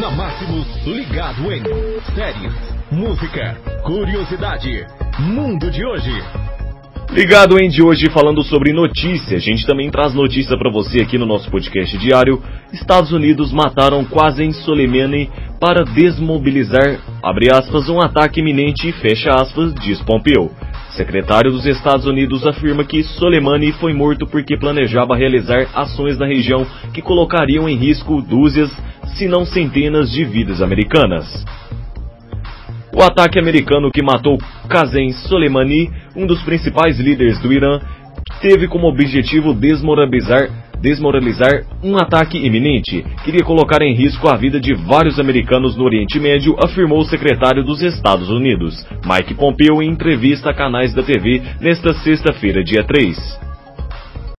Na Máximos, ligado em séries, música, curiosidade, mundo de hoje. Ligado em de hoje falando sobre notícia. A gente também traz notícia para você aqui no nosso podcast diário. Estados Unidos mataram Qasem Soleimani para desmobilizar, aspas, um ataque iminente, fecha aspas, diz Pompeu. Secretário dos Estados Unidos afirma que Soleimani foi morto porque planejava realizar ações na região que colocariam em risco dúzias, se não centenas de vidas americanas. O ataque americano que matou Qasem Soleimani, um dos principais líderes do Irã, teve como objetivo desmoralizar, desmoralizar um ataque iminente. Queria colocar em risco a vida de vários americanos no Oriente Médio, afirmou o secretário dos Estados Unidos, Mike Pompeo, em entrevista a canais da TV nesta sexta-feira, dia 3.